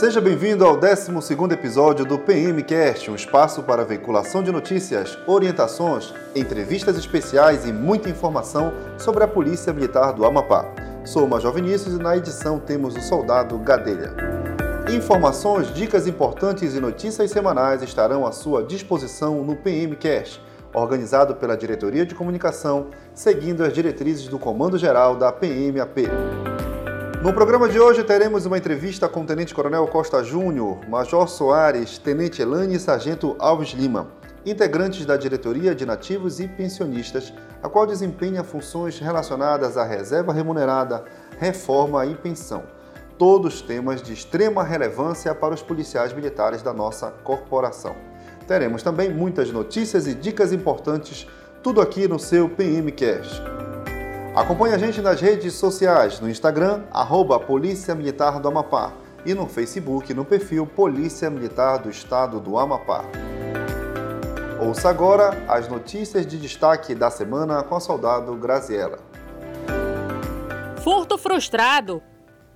Seja bem-vindo ao 12º episódio do PMcast, um espaço para veiculação de notícias, orientações, entrevistas especiais e muita informação sobre a Polícia Militar do Amapá. Sou o Major Vinícius e na edição temos o soldado Gadelha. Informações, dicas importantes e notícias semanais estarão à sua disposição no PMcast, organizado pela Diretoria de Comunicação, seguindo as diretrizes do Comando Geral da PMAP. No programa de hoje teremos uma entrevista com o Tenente Coronel Costa Júnior, Major Soares, Tenente Elane e Sargento Alves Lima, integrantes da Diretoria de Nativos e Pensionistas, a qual desempenha funções relacionadas à reserva remunerada, reforma e pensão. Todos temas de extrema relevância para os policiais militares da nossa corporação. Teremos também muitas notícias e dicas importantes, tudo aqui no seu PMcast. Acompanhe a gente nas redes sociais, no Instagram, arroba Polícia Militar do Amapá e no Facebook, no perfil Polícia Militar do Estado do Amapá. Ouça agora as notícias de destaque da semana com a soldado Graziella. Furto frustrado.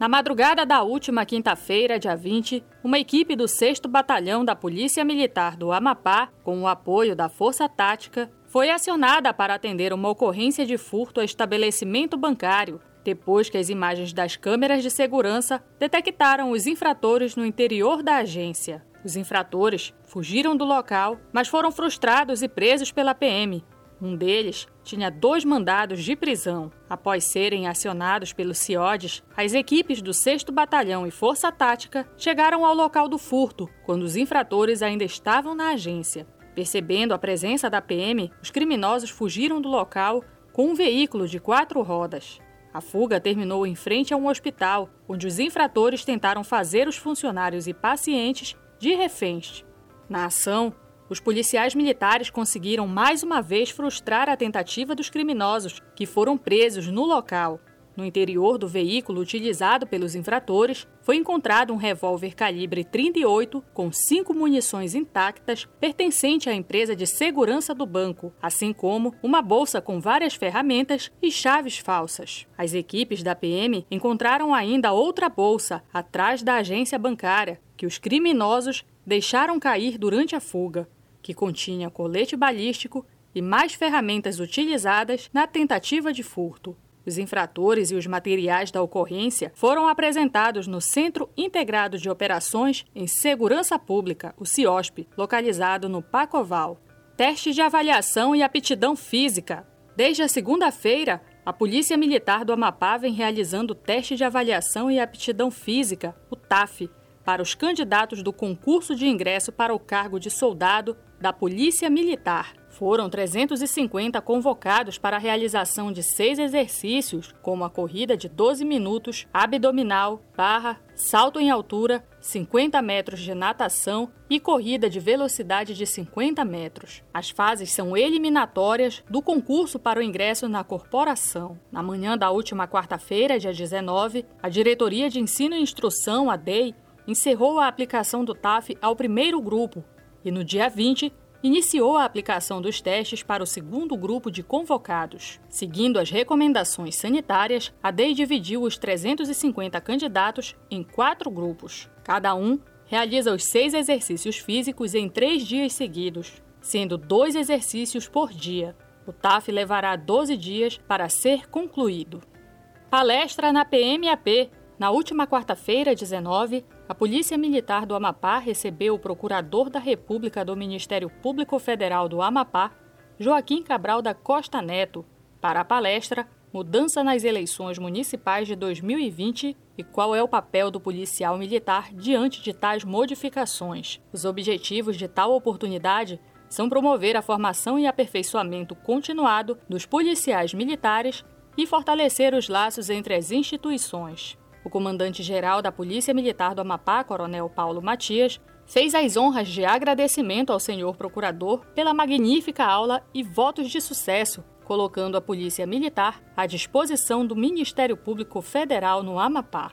Na madrugada da última quinta-feira, dia 20, uma equipe do 6 Batalhão da Polícia Militar do Amapá, com o apoio da Força Tática, foi acionada para atender uma ocorrência de furto a estabelecimento bancário, depois que as imagens das câmeras de segurança detectaram os infratores no interior da agência. Os infratores fugiram do local, mas foram frustrados e presos pela PM. Um deles tinha dois mandados de prisão. Após serem acionados pelos CIODES, as equipes do 6 Batalhão e Força Tática chegaram ao local do furto, quando os infratores ainda estavam na agência. Percebendo a presença da PM, os criminosos fugiram do local com um veículo de quatro rodas. A fuga terminou em frente a um hospital, onde os infratores tentaram fazer os funcionários e pacientes de reféns. Na ação, os policiais militares conseguiram mais uma vez frustrar a tentativa dos criminosos, que foram presos no local. No interior do veículo utilizado pelos infratores, foi encontrado um revólver calibre 38 com cinco munições intactas pertencente à empresa de segurança do banco, assim como uma bolsa com várias ferramentas e chaves falsas. As equipes da PM encontraram ainda outra bolsa atrás da agência bancária que os criminosos deixaram cair durante a fuga, que continha colete balístico e mais ferramentas utilizadas na tentativa de furto. Os infratores e os materiais da ocorrência foram apresentados no Centro Integrado de Operações em Segurança Pública, o CIOSP, localizado no Pacoval. Teste de avaliação e aptidão física. Desde a segunda-feira, a Polícia Militar do Amapá vem realizando teste de avaliação e aptidão física, o TAF, para os candidatos do concurso de ingresso para o cargo de soldado da Polícia Militar. Foram 350 convocados para a realização de seis exercícios, como a corrida de 12 minutos, abdominal, barra, salto em altura, 50 metros de natação e corrida de velocidade de 50 metros. As fases são eliminatórias do concurso para o ingresso na corporação. Na manhã da última quarta-feira, dia 19, a Diretoria de Ensino e Instrução, a DEI, encerrou a aplicação do TAF ao primeiro grupo e no dia 20 iniciou a aplicação dos testes para o segundo grupo de convocados. Seguindo as recomendações sanitárias, a DEI dividiu os 350 candidatos em quatro grupos. Cada um realiza os seis exercícios físicos em três dias seguidos, sendo dois exercícios por dia. O TAF levará 12 dias para ser concluído. Palestra na PMAP. Na última quarta-feira, 19, a Polícia Militar do Amapá recebeu o Procurador da República do Ministério Público Federal do Amapá, Joaquim Cabral da Costa Neto, para a palestra Mudança nas eleições municipais de 2020 e qual é o papel do policial militar diante de tais modificações. Os objetivos de tal oportunidade são promover a formação e aperfeiçoamento continuado dos policiais militares e fortalecer os laços entre as instituições. O comandante-geral da Polícia Militar do Amapá, Coronel Paulo Matias, fez as honras de agradecimento ao senhor procurador pela magnífica aula e votos de sucesso, colocando a Polícia Militar à disposição do Ministério Público Federal no Amapá.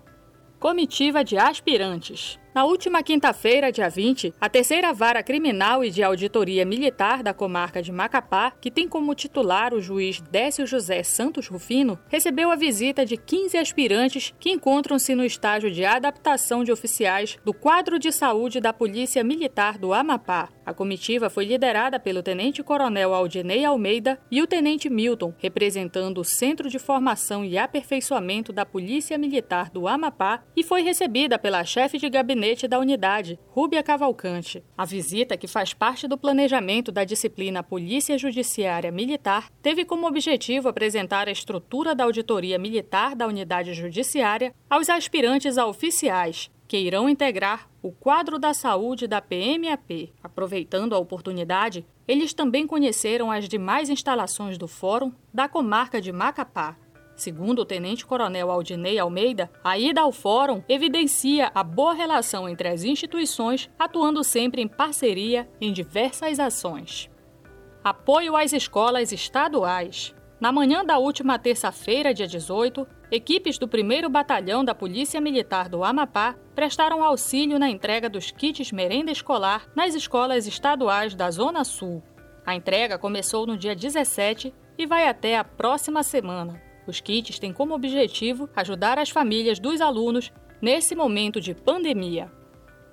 Comitiva de aspirantes. Na última quinta-feira, dia 20, a terceira vara criminal e de auditoria militar da comarca de Macapá, que tem como titular o juiz Décio José Santos Rufino, recebeu a visita de 15 aspirantes que encontram-se no estágio de adaptação de oficiais do quadro de saúde da Polícia Militar do Amapá. A comitiva foi liderada pelo tenente-coronel Aldinei Almeida e o tenente Milton, representando o Centro de Formação e Aperfeiçoamento da Polícia Militar do Amapá, e foi recebida pela chefe de gabinete da unidade, Rúbia Cavalcante. A visita, que faz parte do planejamento da disciplina Polícia Judiciária Militar, teve como objetivo apresentar a estrutura da auditoria militar da unidade judiciária aos aspirantes a oficiais, que irão integrar o quadro da saúde da PMAP. Aproveitando a oportunidade, eles também conheceram as demais instalações do Fórum da comarca de Macapá. Segundo o tenente-coronel Aldinei Almeida, a ida ao fórum evidencia a boa relação entre as instituições, atuando sempre em parceria em diversas ações. Apoio às escolas estaduais. Na manhã da última terça-feira, dia 18, equipes do 1 Batalhão da Polícia Militar do Amapá prestaram auxílio na entrega dos kits merenda escolar nas escolas estaduais da Zona Sul. A entrega começou no dia 17 e vai até a próxima semana. Os kits têm como objetivo ajudar as famílias dos alunos nesse momento de pandemia.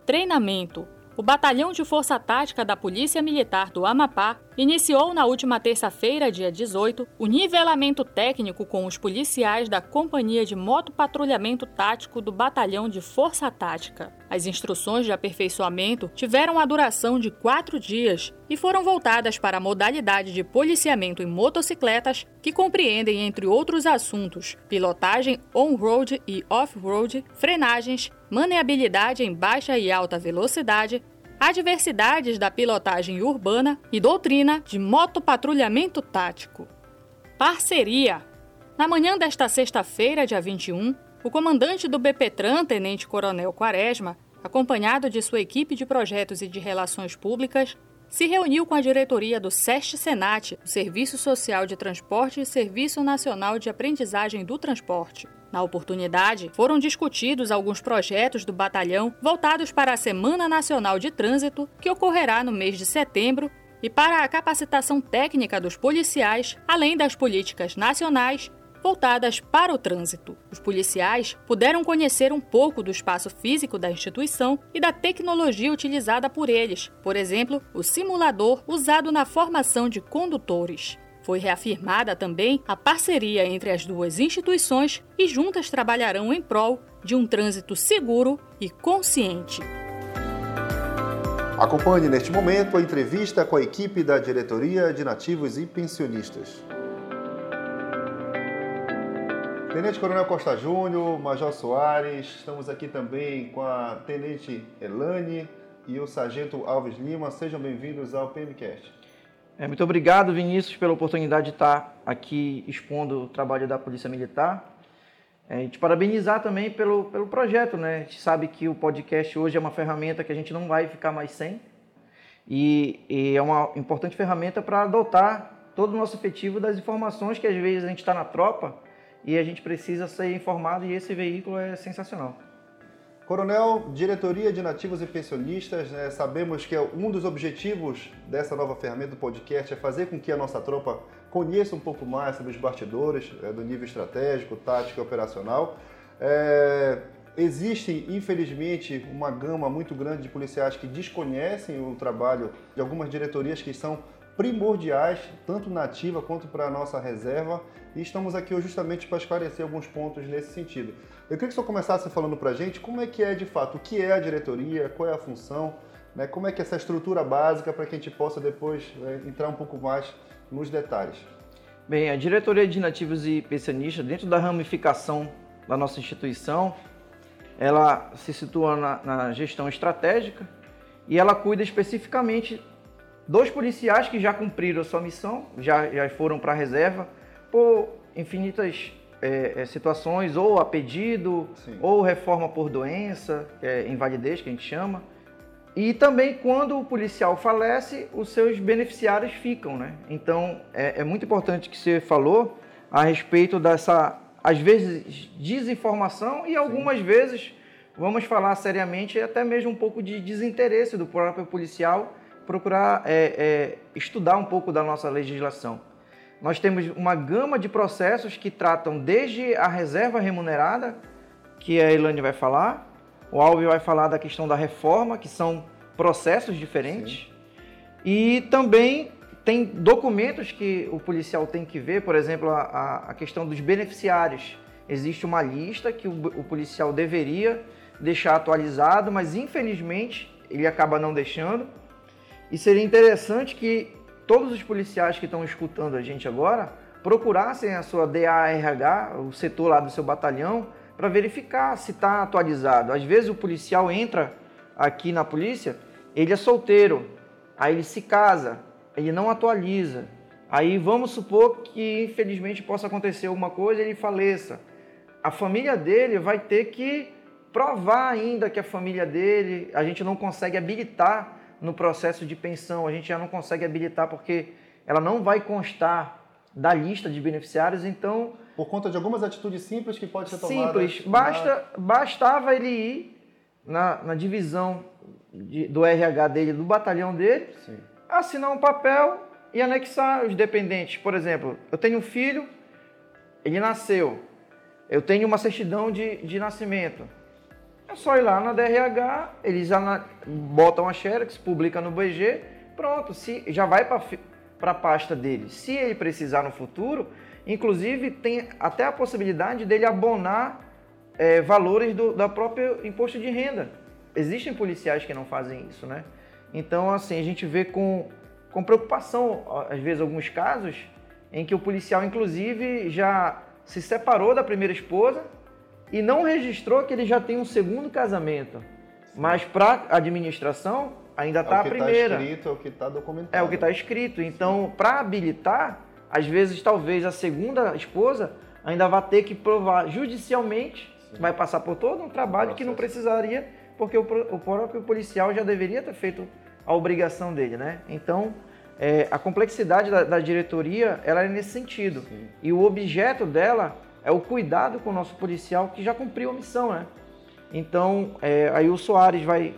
Treinamento o Batalhão de Força Tática da Polícia Militar do Amapá iniciou na última terça-feira, dia 18, o nivelamento técnico com os policiais da Companhia de Motopatrulhamento Tático do Batalhão de Força Tática. As instruções de aperfeiçoamento tiveram a duração de quatro dias e foram voltadas para a modalidade de policiamento em motocicletas, que compreendem, entre outros assuntos, pilotagem on-road e off-road, frenagens, maneabilidade em baixa e alta velocidade, adversidades da pilotagem urbana e doutrina de motopatrulhamento tático. Parceria. Na manhã desta sexta-feira, dia 21, o comandante do BPTran, Tenente Coronel Quaresma, acompanhado de sua equipe de projetos e de relações públicas, se reuniu com a diretoria do SEST Senat, o Serviço Social de Transporte e Serviço Nacional de Aprendizagem do Transporte. Na oportunidade, foram discutidos alguns projetos do batalhão voltados para a Semana Nacional de Trânsito, que ocorrerá no mês de setembro, e para a capacitação técnica dos policiais, além das políticas nacionais voltadas para o trânsito. Os policiais puderam conhecer um pouco do espaço físico da instituição e da tecnologia utilizada por eles, por exemplo, o simulador usado na formação de condutores. Foi reafirmada também a parceria entre as duas instituições e juntas trabalharão em prol de um trânsito seguro e consciente. Acompanhe neste momento a entrevista com a equipe da Diretoria de Nativos e Pensionistas. Tenente Coronel Costa Júnior, Major Soares, estamos aqui também com a Tenente Elane e o Sargento Alves Lima. Sejam bem-vindos ao PMCast. É, muito obrigado, Vinícius, pela oportunidade de estar aqui expondo o trabalho da Polícia Militar. É, e te parabenizar também pelo, pelo projeto, né? A gente sabe que o podcast hoje é uma ferramenta que a gente não vai ficar mais sem. E, e é uma importante ferramenta para adotar todo o nosso efetivo das informações que às vezes a gente está na tropa e a gente precisa ser informado e esse veículo é sensacional. Coronel, diretoria de nativos e pensionistas, né, sabemos que é um dos objetivos dessa nova ferramenta do podcast é fazer com que a nossa tropa conheça um pouco mais sobre os bastidores é, do nível estratégico, tático e operacional. É, existe, infelizmente, uma gama muito grande de policiais que desconhecem o trabalho de algumas diretorias que são primordiais, tanto na ativa quanto para a nossa reserva, e estamos aqui hoje justamente para esclarecer alguns pontos nesse sentido. Eu queria que senhor começasse falando para a gente como é que é de fato, o que é a diretoria, qual é a função, né, como é que é essa estrutura básica para que a gente possa depois né, entrar um pouco mais nos detalhes. Bem, a diretoria de nativos e pensionistas, dentro da ramificação da nossa instituição, ela se situa na, na gestão estratégica e ela cuida especificamente Dois policiais que já cumpriram a sua missão, já, já foram para a reserva por infinitas é, é, situações, ou a pedido, Sim. ou reforma por doença, é, invalidez que a gente chama. E também quando o policial falece, os seus beneficiários ficam, né? Então é, é muito importante que você falou a respeito dessa, às vezes, desinformação e algumas Sim. vezes vamos falar seriamente, até mesmo um pouco de desinteresse do próprio policial procurar é, é, estudar um pouco da nossa legislação. Nós temos uma gama de processos que tratam desde a reserva remunerada, que a Elane vai falar, o Alves vai falar da questão da reforma, que são processos diferentes, Sim. e também tem documentos que o policial tem que ver, por exemplo, a, a questão dos beneficiários. Existe uma lista que o, o policial deveria deixar atualizado, mas infelizmente ele acaba não deixando. E seria interessante que todos os policiais que estão escutando a gente agora procurassem a sua DARH, o setor lá do seu batalhão, para verificar se está atualizado. Às vezes o policial entra aqui na polícia, ele é solteiro, aí ele se casa, ele não atualiza. Aí vamos supor que infelizmente possa acontecer alguma coisa e ele faleça. A família dele vai ter que provar ainda que a família dele, a gente não consegue habilitar no processo de pensão, a gente já não consegue habilitar porque ela não vai constar da lista de beneficiários, então... Por conta de algumas atitudes simples que pode ser tomada... Simples, basta, bastava ele ir na, na divisão de, do RH dele, do batalhão dele, Sim. assinar um papel e anexar os dependentes. Por exemplo, eu tenho um filho, ele nasceu, eu tenho uma certidão de, de nascimento, é só ir lá na DRH, eles botam a Xerox, publica no BG, pronto, se, já vai para a pasta dele. Se ele precisar no futuro, inclusive tem até a possibilidade dele abonar é, valores do da próprio imposto de renda. Existem policiais que não fazem isso, né? Então, assim, a gente vê com, com preocupação, às vezes, alguns casos em que o policial, inclusive, já se separou da primeira esposa, e não registrou que ele já tem um segundo casamento. Mas para a administração ainda está é tá a primeira. Tá escrito, é o que está documentado. É o que está escrito. Então, para habilitar, às vezes talvez a segunda esposa ainda vai ter que provar judicialmente, Sim. vai passar por todo um trabalho que não precisaria, porque o, o, próprio policial já deveria ter feito a obrigação dele, né? Então, é, a complexidade da, da, diretoria, ela é nesse sentido. Sim. E o objeto dela é o cuidado com o nosso policial que já cumpriu a missão, né? Então, é, aí o Soares vai,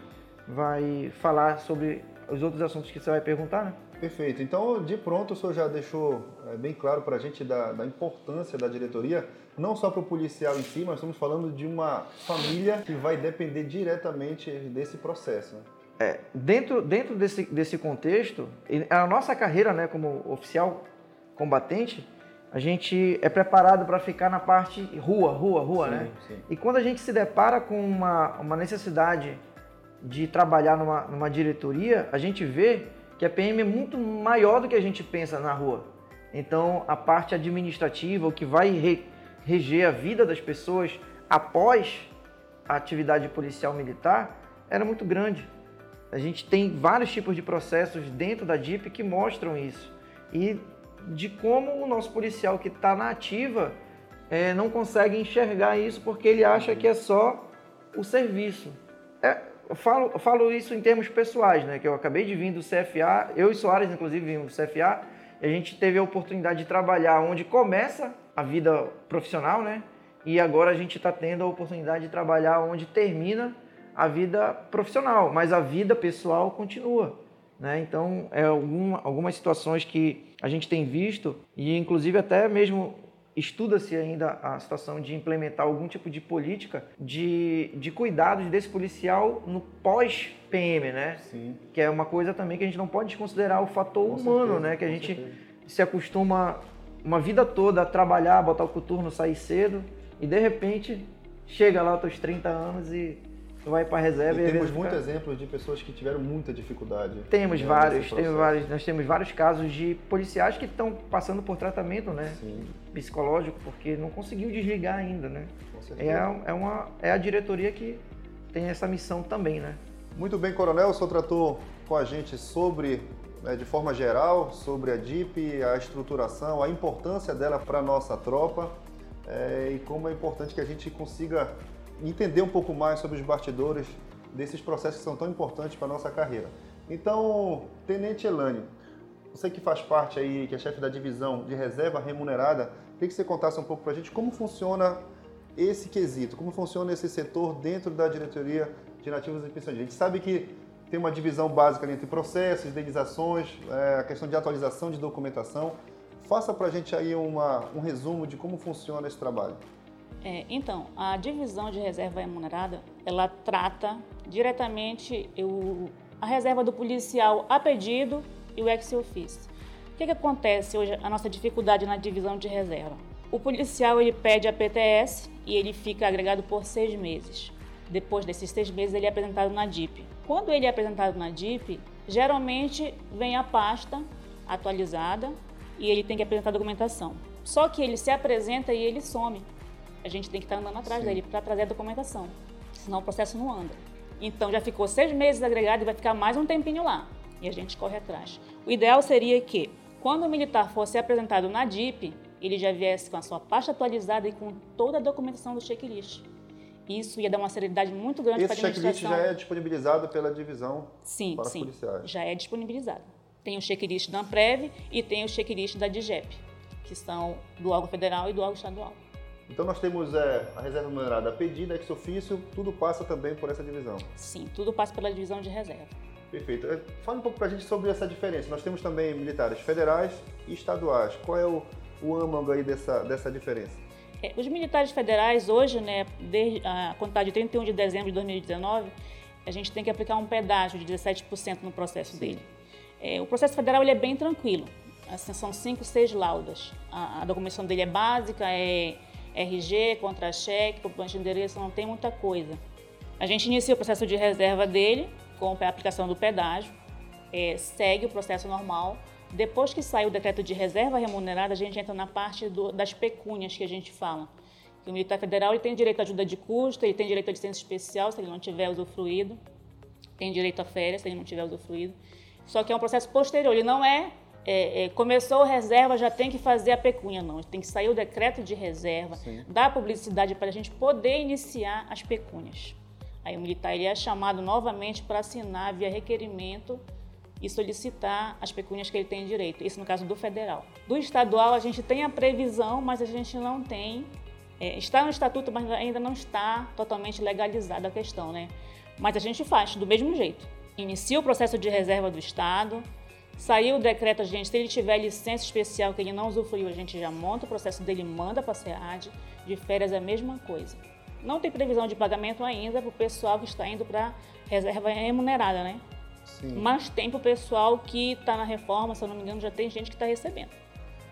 vai falar sobre os outros assuntos que você vai perguntar, né? Perfeito. Então, de pronto, o senhor já deixou é, bem claro para a gente da, da, importância da diretoria, não só para o policial em si, mas estamos falando de uma família que vai depender diretamente desse processo. Né? É, dentro dentro desse, desse contexto, a nossa carreira né, como oficial combatente, a gente é preparado para ficar na parte rua, rua, rua, sim, né? Sim. E quando a gente se depara com uma, uma necessidade de trabalhar numa, numa diretoria, a gente vê que a PM é muito maior do que a gente pensa na rua. Então, a parte administrativa, o que vai re, reger a vida das pessoas após a atividade policial militar, era muito grande. A gente tem vários tipos de processos dentro da DIP que mostram isso. E de como o nosso policial que está na ativa é, não consegue enxergar isso porque ele acha que é só o serviço. É, eu, falo, eu falo isso em termos pessoais, né? Que eu acabei de vir do CFA, eu e Soares, inclusive, vimos do CFA, e a gente teve a oportunidade de trabalhar onde começa a vida profissional, né? E agora a gente está tendo a oportunidade de trabalhar onde termina a vida profissional, mas a vida pessoal continua. Né? Então, é algum, algumas situações que a gente tem visto, e inclusive até mesmo estuda-se ainda a situação de implementar algum tipo de política de, de cuidados desse policial no pós-PM, né? Sim. Que é uma coisa também que a gente não pode desconsiderar o fator com humano, certeza, né? Que a gente certeza. se acostuma uma vida toda a trabalhar, botar o coturno, sair cedo, e de repente chega lá aos teus 30 anos e vai para a reserva e, e temos muitos exemplos de pessoas que tiveram muita dificuldade. Temos vários, temos vários, nós temos vários casos de policiais que estão passando por tratamento, né, Sim. psicológico, porque não conseguiu desligar ainda, né. É, é uma é a diretoria que tem essa missão também, né. Muito bem, Coronel, o senhor tratou com a gente sobre né, de forma geral sobre a DIP, a estruturação, a importância dela para a nossa tropa é, e como é importante que a gente consiga entender um pouco mais sobre os bastidores desses processos que são tão importantes para a nossa carreira. Então, Tenente Elane, você que faz parte aí, que é chefe da divisão de reserva remunerada, queria que você contasse um pouco para a gente como funciona esse quesito? Como funciona esse setor dentro da diretoria de nativos e pensões? A gente sabe que tem uma divisão básica entre processos, indenizações, é, a questão de atualização de documentação. Faça para a gente aí uma, um resumo de como funciona esse trabalho. É, então, a divisão de reserva remunerada, ela trata diretamente o, a reserva do policial a pedido e o ex-officio. O que, que acontece hoje, a nossa dificuldade na divisão de reserva? O policial ele pede a PTS e ele fica agregado por seis meses. Depois desses seis meses, ele é apresentado na DIP. Quando ele é apresentado na DIP, geralmente vem a pasta atualizada e ele tem que apresentar a documentação. Só que ele se apresenta e ele some. A gente tem que estar andando atrás Sim. dele para trazer a documentação, senão o processo não anda. Então já ficou seis meses agregado e vai ficar mais um tempinho lá. E a gente corre atrás. O ideal seria que, quando o militar fosse apresentado na DIP, ele já viesse com a sua pasta atualizada e com toda a documentação do checklist. Isso ia dar uma seriedade muito grande para a administração. Esse checklist já é disponibilizado pela divisão sim, para sim, policiais? já é disponibilizado. Tem o checklist da Amprev e tem o checklist da DIGEP, que são do órgão federal e do órgão estadual. Então nós temos é, a reserva numerada a pedida, ex ofício, tudo passa também por essa divisão? Sim, tudo passa pela divisão de reserva. Perfeito. É, fala um pouco para a gente sobre essa diferença. Nós temos também militares federais e estaduais. Qual é o, o âmago aí dessa, dessa diferença? É, os militares federais hoje, né, desde a contar de 31 de dezembro de 2019, a gente tem que aplicar um pedágio de 17% no processo Sim. dele. É, o processo federal ele é bem tranquilo. Assim, são cinco, seis laudas. A, a documentação dele é básica, é RG, contra-cheque, comprovante de endereço, não tem muita coisa. A gente inicia o processo de reserva dele com a aplicação do pedágio, é, segue o processo normal. Depois que sai o decreto de reserva remunerada, a gente entra na parte do, das pecúnias que a gente fala. O militar federal ele tem direito à ajuda de custo, ele tem direito à licença especial se ele não tiver usufruído, tem direito a férias se ele não tiver usufruído. Só que é um processo posterior, ele não é é, é, começou a reserva, já tem que fazer a pecúnia, não. Tem que sair o decreto de reserva, Sim. dar publicidade para a gente poder iniciar as pecúnias. Aí o militar ele é chamado novamente para assinar via requerimento e solicitar as pecúnias que ele tem direito. Isso no caso do federal. Do estadual, a gente tem a previsão, mas a gente não tem. É, está no estatuto, mas ainda não está totalmente legalizada a questão, né? Mas a gente faz do mesmo jeito. Inicia o processo de reserva do Estado, Saiu o decreto, a gente, se ele tiver licença especial que ele não usufruiu, a gente já monta o processo dele, manda para a SEAD. De férias é a mesma coisa. Não tem previsão de pagamento ainda para o pessoal que está indo para reserva remunerada, né? Sim. Mas tem para o pessoal que está na reforma, se eu não me engano, já tem gente que está recebendo.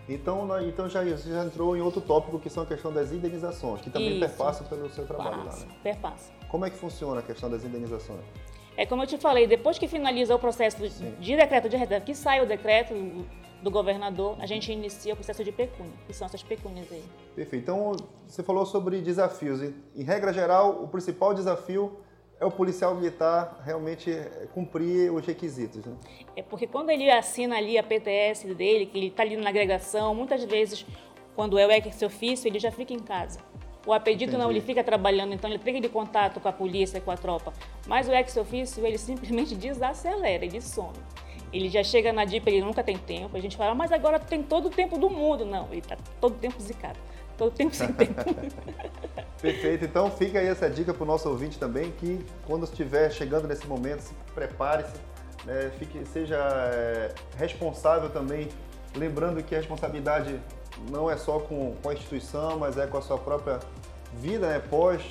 Então, então já, já entrou em outro tópico que são a questão das indenizações, que também Isso. perpassa pelo seu trabalho Passa, lá, né? Perpassa. Como é que funciona a questão das indenizações? É como eu te falei, depois que finaliza o processo de decreto de reserva, que sai o decreto do governador, a gente inicia o processo de pecúnia, que são essas pecúnias aí. Perfeito. Então, você falou sobre desafios. Em regra geral, o principal desafio é o policial militar realmente cumprir os requisitos. Né? É porque quando ele assina ali a PTS dele, que ele está ali na agregação, muitas vezes, quando é o ex-ofício, ele já fica em casa. O apedito não, ele fica trabalhando, então ele tem aquele contato com a polícia, com a tropa. Mas o ex-ofício, ele simplesmente desacelera, ele some. Ele já chega na DIP, ele nunca tem tempo. A gente fala, mas agora tem todo o tempo do mundo. Não, ele está todo o tempo zicado. Todo o tempo sem tempo. Perfeito. Então fica aí essa dica para o nosso ouvinte também, que quando estiver chegando nesse momento, se prepare-se, né, fique, seja é, responsável também. Lembrando que a responsabilidade não é só com, com a instituição, mas é com a sua própria vida, né, pós,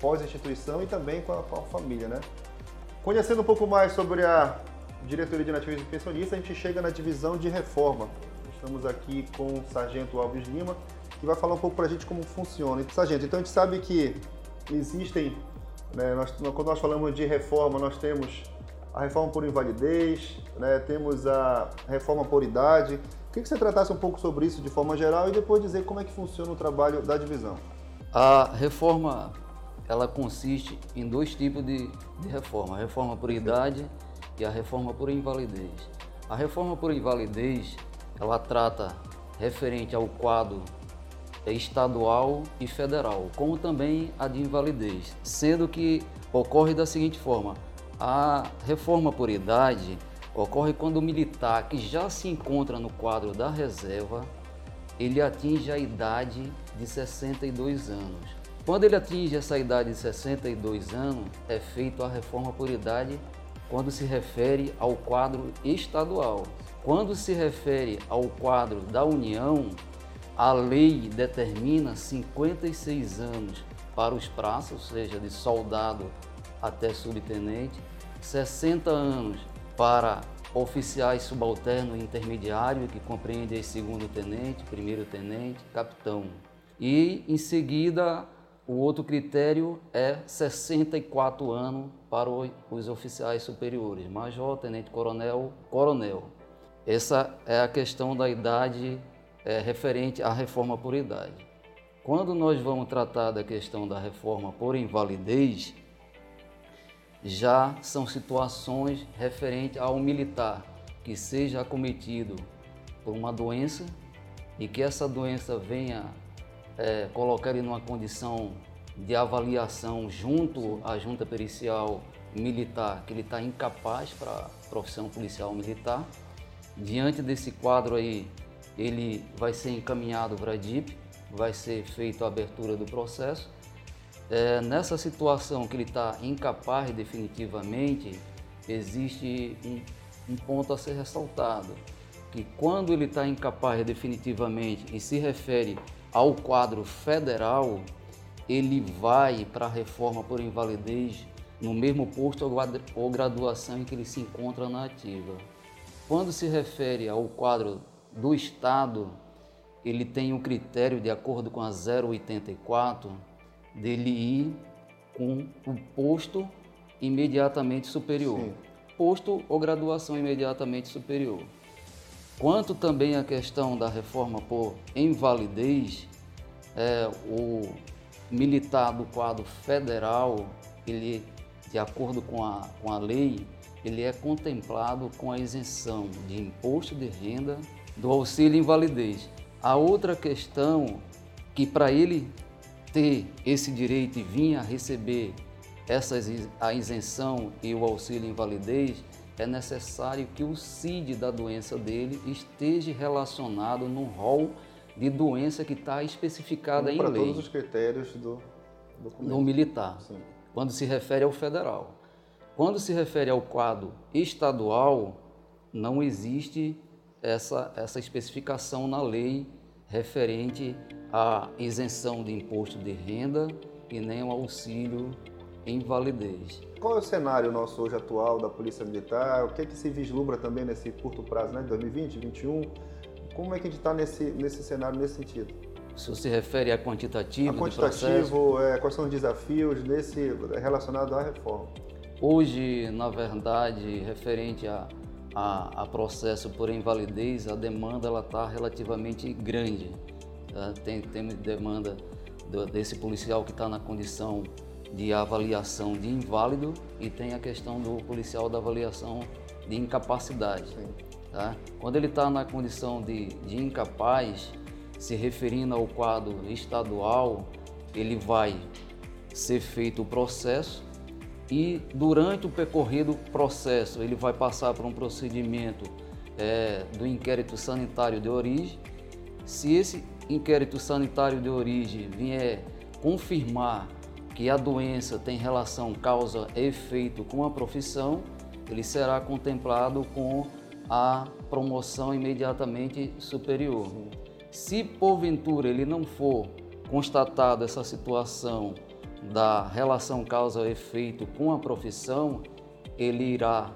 pós instituição e também com a, com a família, né? Conhecendo um pouco mais sobre a diretoria de nativos e pensionistas, a gente chega na divisão de reforma. Estamos aqui com o Sargento Alves Lima, que vai falar um pouco para a gente como funciona. Sargento, então a gente sabe que existem, né, nós, quando nós falamos de reforma, nós temos a reforma por invalidez, né, temos a reforma por idade, Queria que você tratasse um pouco sobre isso de forma geral e depois dizer como é que funciona o trabalho da divisão. A reforma ela consiste em dois tipos de, de reforma, a reforma por idade e a reforma por invalidez. A reforma por invalidez, ela trata referente ao quadro estadual e federal, como também a de invalidez, sendo que ocorre da seguinte forma: a reforma por idade ocorre quando o militar que já se encontra no quadro da reserva, ele atinge a idade de 62 anos. Quando ele atinge essa idade de 62 anos, é feita a reforma por idade quando se refere ao quadro estadual. Quando se refere ao quadro da União, a lei determina 56 anos para os praças, ou seja, de soldado até subtenente, 60 anos para oficiais subalterno e intermediário, que compreende segundo tenente, primeiro tenente, capitão. E em seguida, o outro critério é 64 anos para os oficiais superiores, major, tenente coronel, coronel. Essa é a questão da idade é, referente à reforma por idade. Quando nós vamos tratar da questão da reforma por invalidez, já são situações referentes ao militar que seja acometido por uma doença e que essa doença venha é, colocar ele numa condição de avaliação junto à junta pericial militar, que ele está incapaz para a profissão policial militar. Diante desse quadro aí, ele vai ser encaminhado para a DIP, vai ser feita a abertura do processo é, nessa situação que ele está incapaz definitivamente, existe um, um, ponto a ser ressaltado, que quando ele está incapaz definitivamente e se refere ao quadro federal, ele vai para a reforma por invalidez no mesmo posto ou graduação em que ele se encontra na ativa. Quando se refere ao quadro do Estado, ele tem um critério de acordo com a 084, dele ir com o posto imediatamente superior. Sim. Posto ou graduação imediatamente superior. Quanto também a questão da reforma por invalidez, é, o militar do quadro federal, ele, de acordo com a, com a lei, ele é contemplado com a isenção de imposto de renda do auxílio invalidez. A outra questão que para ele ter esse direito e vir a receber essas, a isenção e o auxílio invalidez, é necessário que o CID da doença dele esteja relacionado no rol de doença que está especificada em lei. Para todos os critérios do, do militar, Sim. quando se refere ao federal. Quando se refere ao quadro estadual, não existe essa, essa especificação na lei referente à isenção de imposto de renda e nem o auxílio invalidez. Qual é o cenário nosso hoje atual da Polícia Militar? O que, é que se vislumbra também nesse curto prazo, né, 2020, 2021? Como é que a gente está nesse, nesse cenário, nesse sentido? Se você refere a quantitativo, a quantitativo, é, quais são os desafios desse relacionado à reforma? Hoje, na verdade, referente a, a, a processo por invalidez, a demanda está relativamente grande. Tá? Tem, temos demanda do, desse policial que está na condição de avaliação de inválido e tem a questão do policial da avaliação de incapacidade. Tá? Quando ele está na condição de, de incapaz, se referindo ao quadro estadual, ele vai ser feito o processo e durante o percorrido processo ele vai passar por um procedimento é, do inquérito sanitário de origem. Se esse inquérito sanitário de origem vier confirmar que a doença tem relação causa-efeito com a profissão, ele será contemplado com a promoção imediatamente superior. Se porventura ele não for constatado essa situação da relação causa-efeito com a profissão, ele irá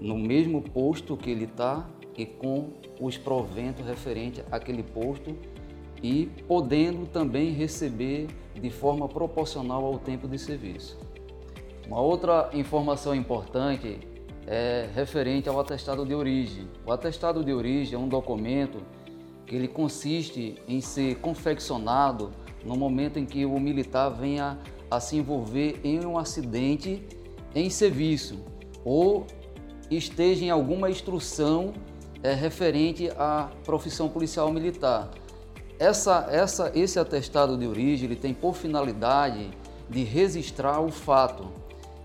no mesmo posto que ele está e com os proventos referentes àquele posto e podendo também receber de forma proporcional ao tempo de serviço. Uma outra informação importante é referente ao atestado de origem. O atestado de origem é um documento que ele consiste em ser confeccionado no momento em que o militar venha a se envolver em um acidente em serviço ou esteja em alguma instrução é, referente à profissão policial militar. Essa, essa, esse atestado de origem ele tem por finalidade de registrar o fato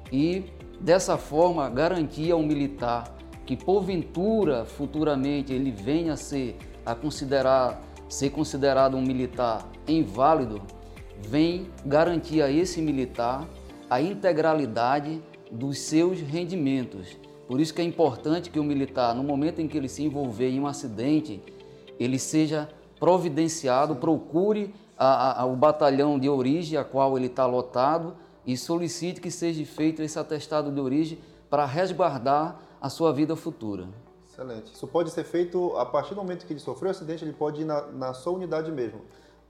e, dessa forma, garantir ao militar que, porventura, futuramente, ele venha a ser, a considerar, ser considerado um militar inválido, vem garantir a esse militar a integralidade dos seus rendimentos. Por isso que é importante que o militar, no momento em que ele se envolver em um acidente, ele seja providenciado, procure a, a, o batalhão de origem a qual ele está lotado e solicite que seja feito esse atestado de origem para resguardar a sua vida futura. Excelente. Isso pode ser feito a partir do momento que ele sofreu o acidente, ele pode ir na, na sua unidade mesmo.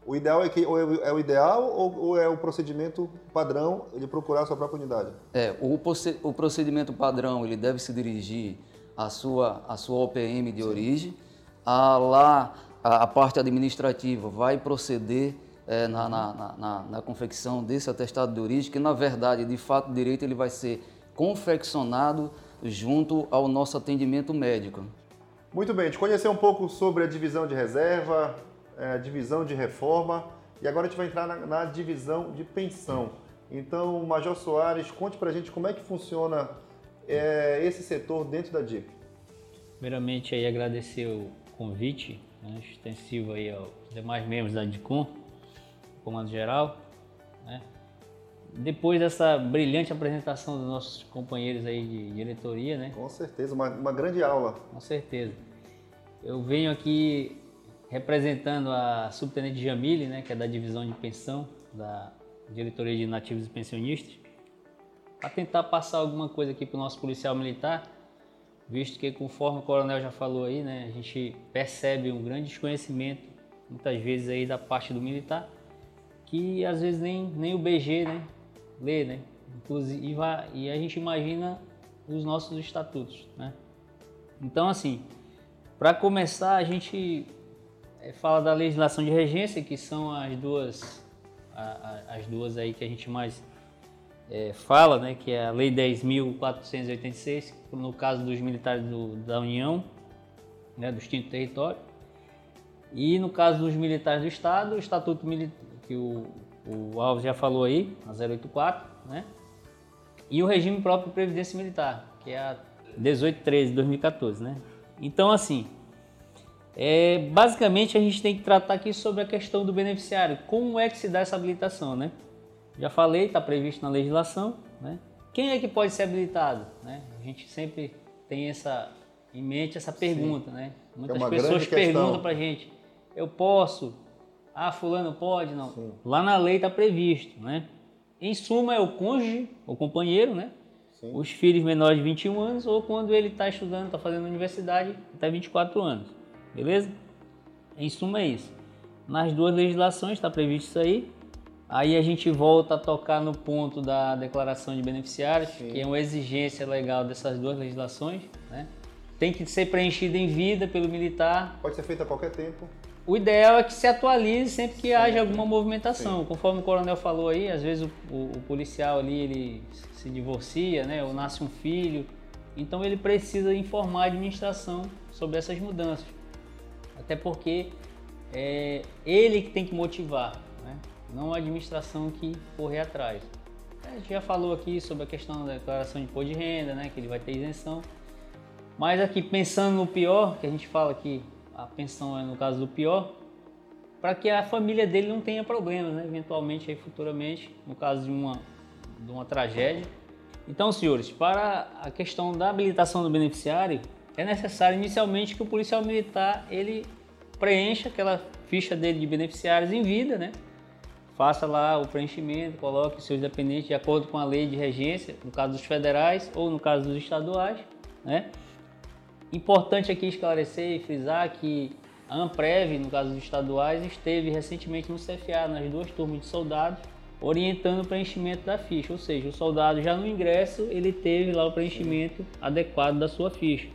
O ideal é que ou é, é o ideal ou, ou, é o procedimento padrão ele procurar a sua própria unidade? É, o, o procedimento padrão ele deve se dirigir à sua, à sua OPM de Sim. origem. A, lá a, a, parte administrativa vai proceder é, na, na, na, na, confecção desse atestado de origem, que na verdade, de fato direito, ele vai ser confeccionado junto ao nosso atendimento médico. Muito bem, de conhecer um pouco sobre a divisão de reserva, é, divisão de reforma e agora a gente vai entrar na, na divisão de pensão. Então, Major Soares, conte para a gente como é que funciona é, esse setor dentro da DIP. Primeiramente, aí agradecer o convite né, extensivo aí aos demais membros da DICOM, Comando Geral. Né. Depois dessa brilhante apresentação dos nossos companheiros aí de diretoria, né? Com certeza, uma, uma grande aula. Com certeza. Eu venho aqui representando a subtenente Jamile, né, que é da divisão de pensão da diretoria de nativos e pensionistas, para tentar passar alguma coisa aqui para o nosso policial militar, visto que conforme o coronel já falou aí, né, a gente percebe um grande desconhecimento muitas vezes aí da parte do militar, que às vezes nem, nem o BG, né, lê, né, inclusive e a gente imagina os nossos estatutos, né. Então assim, para começar a gente é, fala da legislação de regência, que são as duas, as duas aí que a gente mais é, fala, né, que é a Lei 10.486, no caso dos militares do, da União, né, do extinto território, e no caso dos militares do Estado, o Estatuto Militar, que o, o Alves já falou aí, a 084, né, e o regime próprio de Previdência Militar, que é a 1813 de 2014, né. Então, assim, é, basicamente, a gente tem que tratar aqui sobre a questão do beneficiário. Como é que se dá essa habilitação, né? Já falei, está previsto na legislação, né? Quem é que pode ser habilitado, né? A gente sempre tem essa em mente essa pergunta, Sim. né? Muitas é pessoas perguntam para a gente, eu posso? Ah, fulano pode? Não. Sim. Lá na lei está previsto, né? Em suma, é o cônjuge, o companheiro, né? Sim. Os filhos menores de 21 anos ou quando ele está estudando, está fazendo universidade, até 24 anos. Beleza? Em suma é isso. Nas duas legislações está previsto isso aí. Aí a gente volta a tocar no ponto da declaração de beneficiários, Sim. que é uma exigência legal dessas duas legislações. Né? Tem que ser preenchida em vida pelo militar. Pode ser feita a qualquer tempo. O ideal é que se atualize sempre que Sim. haja alguma movimentação. Sim. Conforme o coronel falou aí, às vezes o, o, o, policial ali ele se divorcia, né? ou nasce um filho. Então ele precisa informar a administração sobre essas mudanças. Até porque é ele que tem que motivar? Não a administração que correr atrás. A gente já falou aqui sobre a questão da declaração de imposto de renda, né? que ele vai ter isenção. Mas aqui, pensando no pior, que a gente fala que a pensão é no caso do pior, para que a família dele não tenha problemas, né? eventualmente, aí, futuramente, no caso de uma, de uma tragédia. Então, senhores, para a questão da habilitação do beneficiário, é necessário inicialmente que o policial militar ele preencha aquela ficha dele de beneficiários em vida, né? Faça lá o preenchimento, coloque seus dependentes de acordo com a lei de regência, no caso dos federais ou no caso dos estaduais, né? Importante aqui esclarecer e frisar que a Amprev, no caso dos estaduais, esteve recentemente no CFA, nas duas turmas de soldados, orientando o preenchimento da ficha, ou seja, o soldado já no ingresso ele teve lá o preenchimento adequado da sua ficha.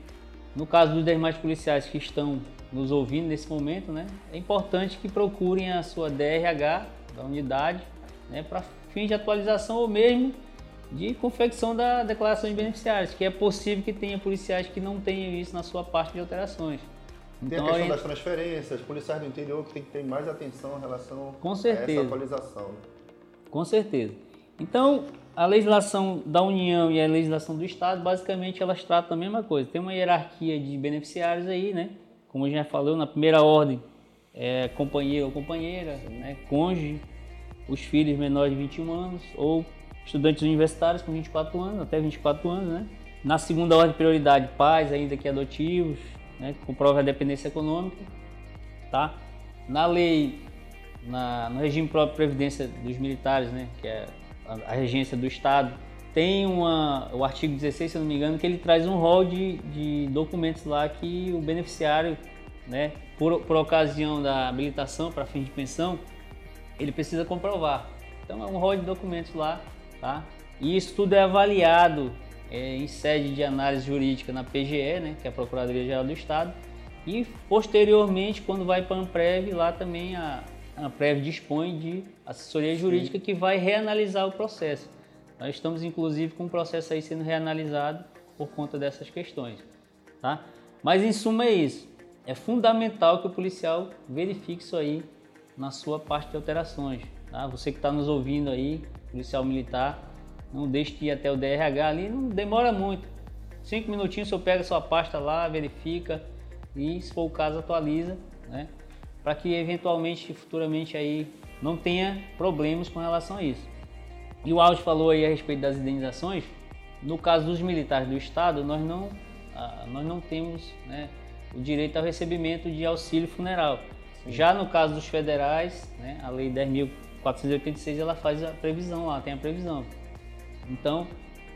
No caso dos demais policiais que estão nos ouvindo nesse momento, né, é importante que procurem a sua DRH da unidade né, para fins de atualização ou mesmo de confecção da declaração de beneficiários, que é possível que tenha policiais que não tenham isso na sua parte de alterações. Tem então, a questão das transferências, policiais do interior que tem que ter mais atenção em relação Com certeza. a essa atualização. Com certeza. Então, a legislação da União e a legislação do Estado, basicamente, elas tratam a mesma coisa. Tem uma hierarquia de beneficiários aí, né? Como já falou, na primeira ordem, é companheiro ou companheira, né? cônjuge. os filhos menores de 21 anos ou estudantes universitários com 24 anos, até 24 anos, né? Na segunda ordem de prioridade, pais ainda que adotivos, né, com prova de dependência econômica, tá? Na lei, na, no regime próprio de previdência dos militares, né, que é a, a regência do Estado, tem uma, o artigo 16, se eu não me engano, que ele traz um rol de, de documentos lá que o beneficiário, né, por, por ocasião da habilitação para fim de pensão, ele precisa comprovar. Então é um rol de documentos lá, tá? E isso tudo é avaliado é, em sede de análise jurídica na PGE, né, que é a Procuradoria Geral do Estado, e posteriormente, quando vai para a Amprev, lá também a, a Amprev dispõe de assessoria jurídica Sim. que vai reanalisar o processo. Nós estamos inclusive com o processo aí sendo reanalisado por conta dessas questões, tá? Mas em suma é isso. É fundamental que o policial verifique isso aí na sua parte de alterações. Tá? Você que está nos ouvindo aí, policial militar, não deixe de ir até o DRH ali, não demora muito. Cinco minutinhos você pega a sua pasta lá, verifica e, se for o caso, atualiza, né? Para que eventualmente, futuramente aí, não tenha problemas com relação a isso. E o Aldo falou aí a respeito das indenizações. No caso dos militares do Estado, nós não, ah, nós não temos né, o direito ao recebimento de auxílio funeral. Sim. Já no caso dos federais, né, a Lei 10.486 ela faz a previsão lá, tem a previsão. Então,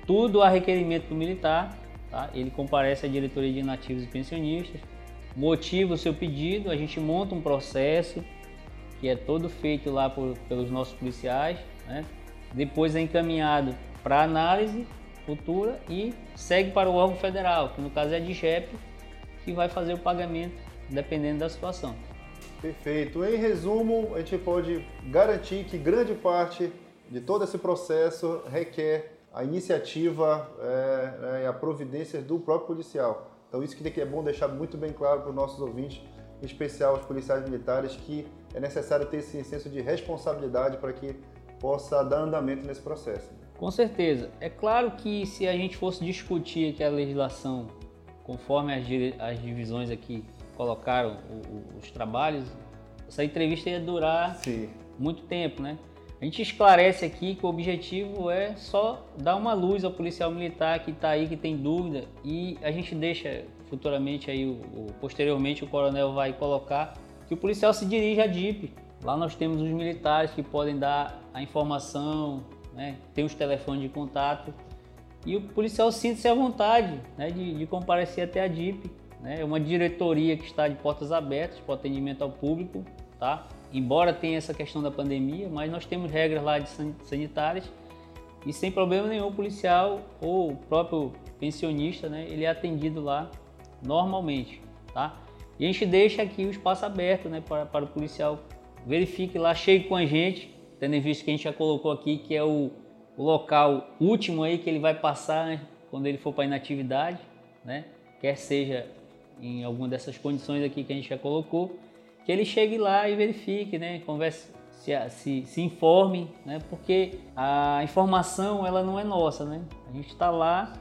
tudo a requerimento do militar, tá? ele comparece à diretoria de nativos e pensionistas, motiva o seu pedido, a gente monta um processo que é todo feito lá por, pelos nossos policiais, né? depois é encaminhado para análise futura e segue para o órgão federal, que no caso é a DGEP, que vai fazer o pagamento dependendo da situação. Perfeito. Em resumo, a gente pode garantir que grande parte de todo esse processo requer a iniciativa é, é, e a providência do próprio policial. Então isso que é bom deixar muito bem claro para os nossos ouvintes, em especial os policiais militares, que é necessário ter esse senso de responsabilidade para que possa dar andamento nesse processo. Com certeza. É claro que se a gente fosse discutir aqui a legislação conforme as, as divisões aqui colocaram o, o, os trabalhos, essa entrevista ia durar Sim. muito tempo, né? A gente esclarece aqui que o objetivo é só dar uma luz ao policial militar que está aí, que tem dúvida, e a gente deixa futuramente aí, o, posteriormente o coronel vai colocar que o policial se dirige à DIP. Lá nós temos os militares que podem dar a informação, né? tem os telefones de contato e o policial sinta-se à vontade né? de, de, comparecer até a DIP. Né? É uma diretoria que está de portas abertas para atendimento ao público, tá? embora tenha essa questão da pandemia, mas nós temos regras lá de sanitárias e sem problema nenhum o policial ou o próprio pensionista, né, ele é atendido lá normalmente, tá? E a gente deixa aqui o espaço aberto, né, para, para o policial verifique lá, chegue com a gente, tendo em vista que a gente já colocou aqui que é o, o local último aí que ele vai passar né, quando ele for para inatividade, né? Quer seja em alguma dessas condições aqui que a gente já colocou, que ele chegue lá e verifique, né? Converse, se, se, se informe, né? Porque a informação ela não é nossa, né? A gente está lá,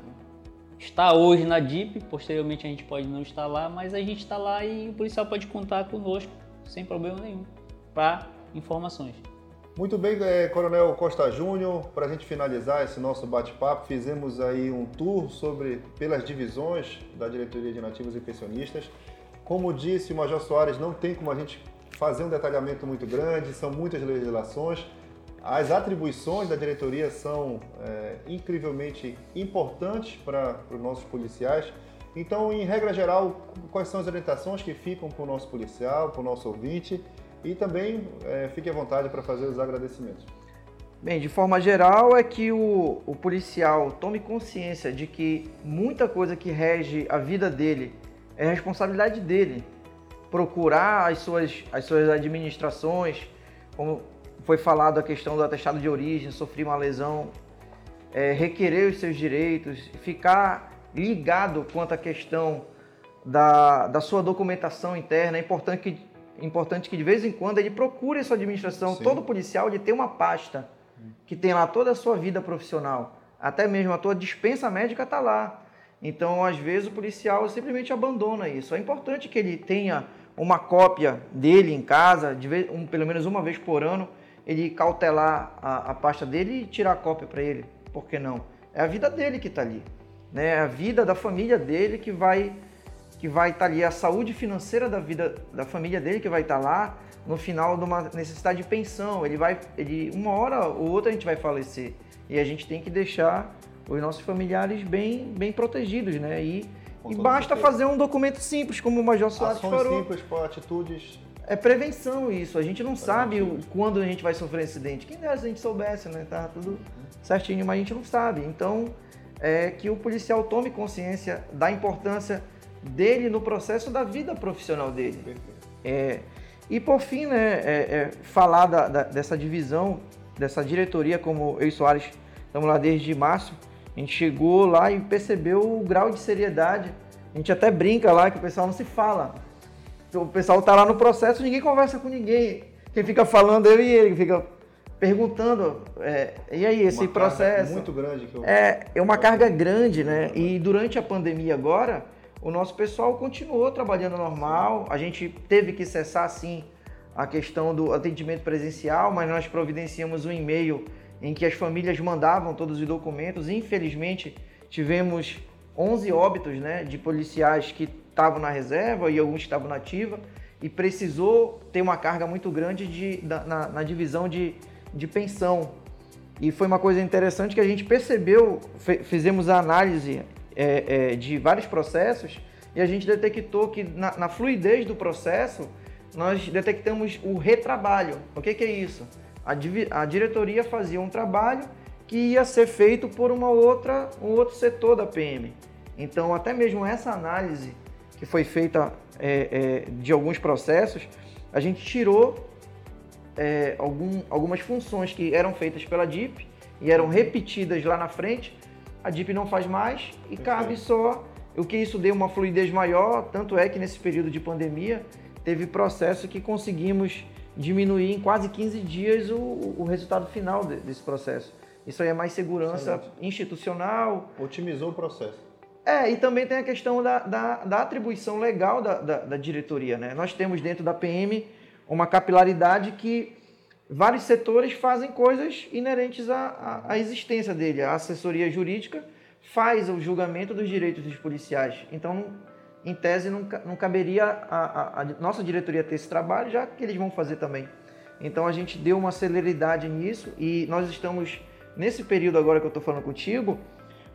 está hoje na DIP, posteriormente a gente pode não estar lá, mas a gente está lá e o policial pode contar conosco sem problema nenhum para informações. Muito bem, é, Coronel Costa Júnior, para a gente finalizar esse nosso bate-papo, fizemos aí um tour sobre pelas divisões da Diretoria de Nativos e Pensionistas. Como disse o Major Soares, não tem como a gente fazer um detalhamento muito grande, são muitas legislações. As atribuições da diretoria são é, incrivelmente importantes para os nossos policiais. Então, em regra geral, quais são as orientações que ficam para o nosso policial, para o nosso ouvinte? E também é, fique à vontade para fazer os agradecimentos. Bem, de forma geral, é que o, o policial tome consciência de que muita coisa que rege a vida dele é responsabilidade dele procurar as suas, as suas administrações, como foi falado a questão do atestado de origem, sofrer uma lesão, é, requerer os seus direitos, ficar ligado quanto à questão da, da sua documentação interna. É importante que, importante que de vez em quando ele procure sua administração. Sim. Todo policial ele tem uma pasta que tem lá toda a sua vida profissional. Até mesmo a tua dispensa médica está lá. Então, às vezes, o policial simplesmente abandona isso. É importante que ele tenha uma cópia dele em casa, de vez, um, pelo menos uma vez por ano, ele cautelar a, a pasta dele e tirar a cópia para ele. Por que não? É a vida dele que está ali. Né? É a vida da família dele que vai que vai estar tá ali, a saúde financeira da vida da família dele que vai estar tá lá no final de uma necessidade de pensão. Ele vai, ele, uma hora ou outra a gente vai falecer e a gente tem que deixar os nossos familiares bem, bem protegidos, né? E, e basta fazer um documento simples, como o Major Soares Ações falou. simples, por atitudes é prevenção isso. A gente não sabe o, quando a gente vai sofrer acidente. Quem dera se a gente soubesse, né? Tá tudo certinho, mas a gente não sabe. Então, é que o policial tome consciência da importância dele no processo da vida profissional dele. É, e por fim, né, é, é, falar da, da, dessa divisão, dessa diretoria, como eu e Soares estamos lá desde março, a gente chegou lá e percebeu o grau de seriedade. A gente até brinca lá que o pessoal não se fala o pessoal tá lá no processo, ninguém conversa com ninguém. Quem fica falando é eu e ele, fica perguntando, é, e aí, esse uma processo... muito grande. Que eu... é, é uma carga grande, né? E durante a pandemia agora, o nosso pessoal continuou trabalhando normal, a gente teve que cessar, sim, a questão do atendimento presencial, mas nós providenciamos um e-mail em que as famílias mandavam todos os documentos. Infelizmente, tivemos 11 óbitos né, de policiais que estavam na reserva e alguns estavam na ativa e precisou ter uma carga muito grande de, na, na divisão de, de pensão. E foi uma coisa interessante que a gente percebeu, fizemos a análise é, é, de vários processos e a gente detectou que na, na, fluidez do processo nós detectamos o retrabalho. O que, que é isso? A, a, diretoria fazia um trabalho que ia ser feito por uma outra, um outro setor da PM. Então, até mesmo essa análise que foi feita é, é, de alguns processos, a gente tirou é, algum, algumas funções que eram feitas pela DIP e eram repetidas lá na frente, a DIP não faz mais e cabe só o que isso deu uma fluidez maior, tanto é que nesse período de pandemia teve processo que conseguimos diminuir em quase 15 dias o, o resultado final de, desse processo. Isso aí é mais segurança Excelente. institucional. Otimizou o processo. É, e também tem a questão da, da, da atribuição legal da, da, da, diretoria. Né? Nós temos dentro da PM uma capilaridade que vários setores fazem coisas inerentes à, à, existência dele. A assessoria jurídica faz o julgamento dos direitos dos policiais. Então, em tese, não, caberia a, a, a nossa diretoria ter esse trabalho, já que eles vão fazer também. Então, a gente deu uma celeridade nisso e nós estamos, nesse período agora que eu estou falando contigo,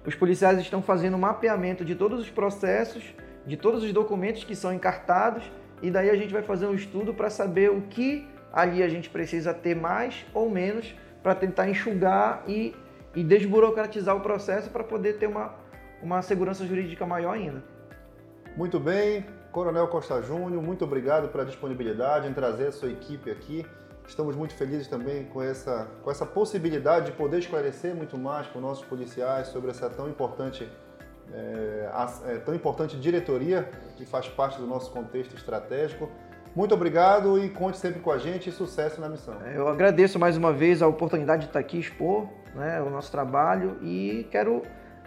os policiais estão fazendo um mapeamento de todos os processos, de todos os documentos que são encartados, e daí a gente vai fazer um estudo para saber o que ali a gente precisa ter mais ou menos para tentar enxugar e, e desburocratizar o processo para poder ter uma, uma segurança jurídica maior ainda. Muito bem, Coronel Costa Júnior, muito obrigado pela disponibilidade em trazer a sua equipe aqui. Estamos muito felizes também com essa, com essa possibilidade de poder esclarecer muito mais com nossos policiais sobre essa tão importante, é, é, tão importante diretoria que faz parte do nosso contexto estratégico. Muito obrigado e conte sempre com a gente e sucesso na missão. Eu agradeço mais uma vez a oportunidade de estar aqui expor né, o nosso trabalho e quero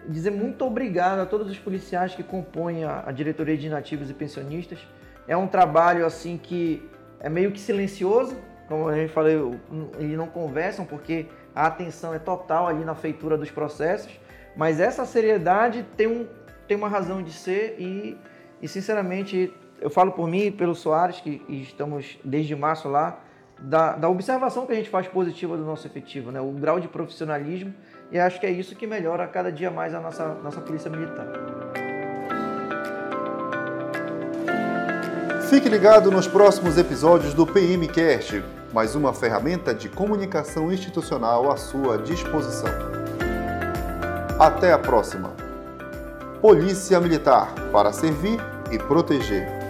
dizer muito obrigado a todos os policiais que compõem a, a diretoria de nativos e pensionistas. É um trabalho assim que é meio que silencioso, como a gente falou, eles não conversam porque a atenção é total ali na feitura dos processos, mas essa seriedade tem, um, tem uma razão de ser e, e, sinceramente, eu falo por mim e pelo Soares, que estamos desde março lá, da, da, observação que a gente faz positiva do nosso efetivo, né? o grau de profissionalismo, e acho que é isso que melhora cada dia mais a nossa, nossa polícia militar. Fique ligado nos próximos episódios do PMcast mais uma ferramenta de comunicação institucional à sua disposição. Até a próxima. Polícia Militar para servir e proteger.